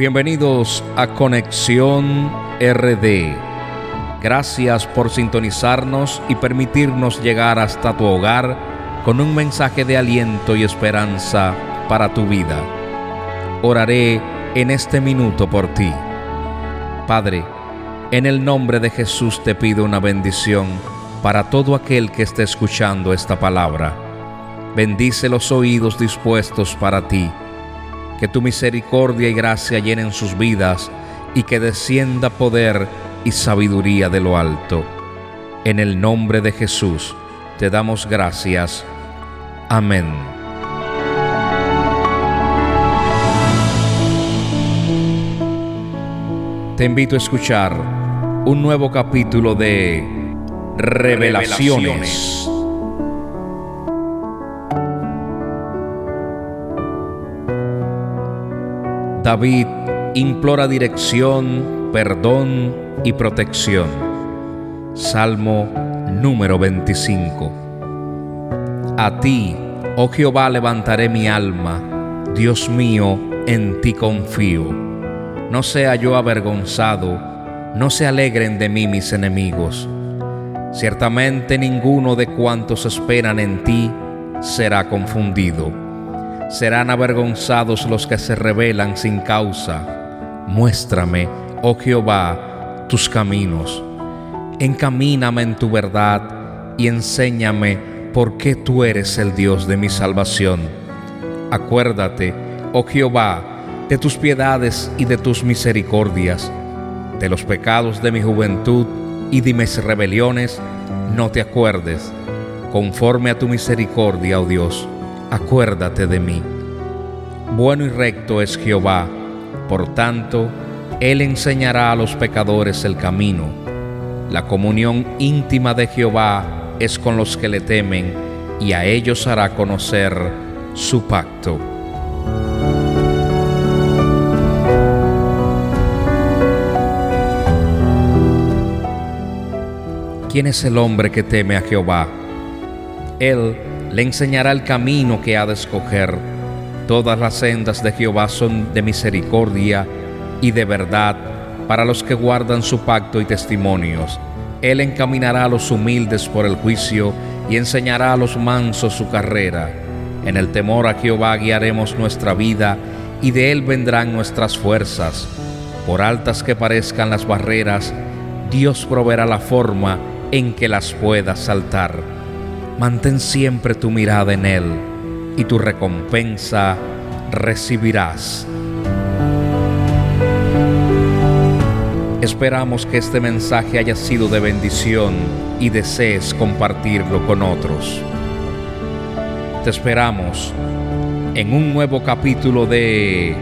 Bienvenidos a Conexión RD. Gracias por sintonizarnos y permitirnos llegar hasta tu hogar con un mensaje de aliento y esperanza para tu vida. Oraré en este minuto por ti. Padre, en el nombre de Jesús te pido una bendición para todo aquel que esté escuchando esta palabra. Bendice los oídos dispuestos para ti que tu misericordia y gracia llenen sus vidas y que descienda poder y sabiduría de lo alto. En el nombre de Jesús te damos gracias. Amén. Te invito a escuchar un nuevo capítulo de Revelaciones. David implora dirección, perdón y protección. Salmo número 25. A ti, oh Jehová, levantaré mi alma. Dios mío, en ti confío. No sea yo avergonzado, no se alegren de mí mis enemigos. Ciertamente ninguno de cuantos esperan en ti será confundido serán avergonzados los que se rebelan sin causa. Muéstrame, oh Jehová, tus caminos. Encamíname en tu verdad y enséñame por qué tú eres el Dios de mi salvación. Acuérdate, oh Jehová, de tus piedades y de tus misericordias, de los pecados de mi juventud y de mis rebeliones, no te acuerdes, conforme a tu misericordia, oh Dios acuérdate de mí. Bueno y recto es Jehová, por tanto, Él enseñará a los pecadores el camino. La comunión íntima de Jehová es con los que le temen, y a ellos hará conocer su pacto. ¿Quién es el hombre que teme a Jehová? Él le enseñará el camino que ha de escoger. Todas las sendas de Jehová son de misericordia y de verdad para los que guardan su pacto y testimonios. Él encaminará a los humildes por el juicio y enseñará a los mansos su carrera. En el temor a Jehová guiaremos nuestra vida y de Él vendrán nuestras fuerzas. Por altas que parezcan las barreras, Dios proveerá la forma en que las puedas saltar mantén siempre tu mirada en Él y tu recompensa recibirás. Esperamos que este mensaje haya sido de bendición y desees compartirlo con otros. Te esperamos en un nuevo capítulo de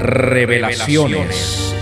Revelaciones.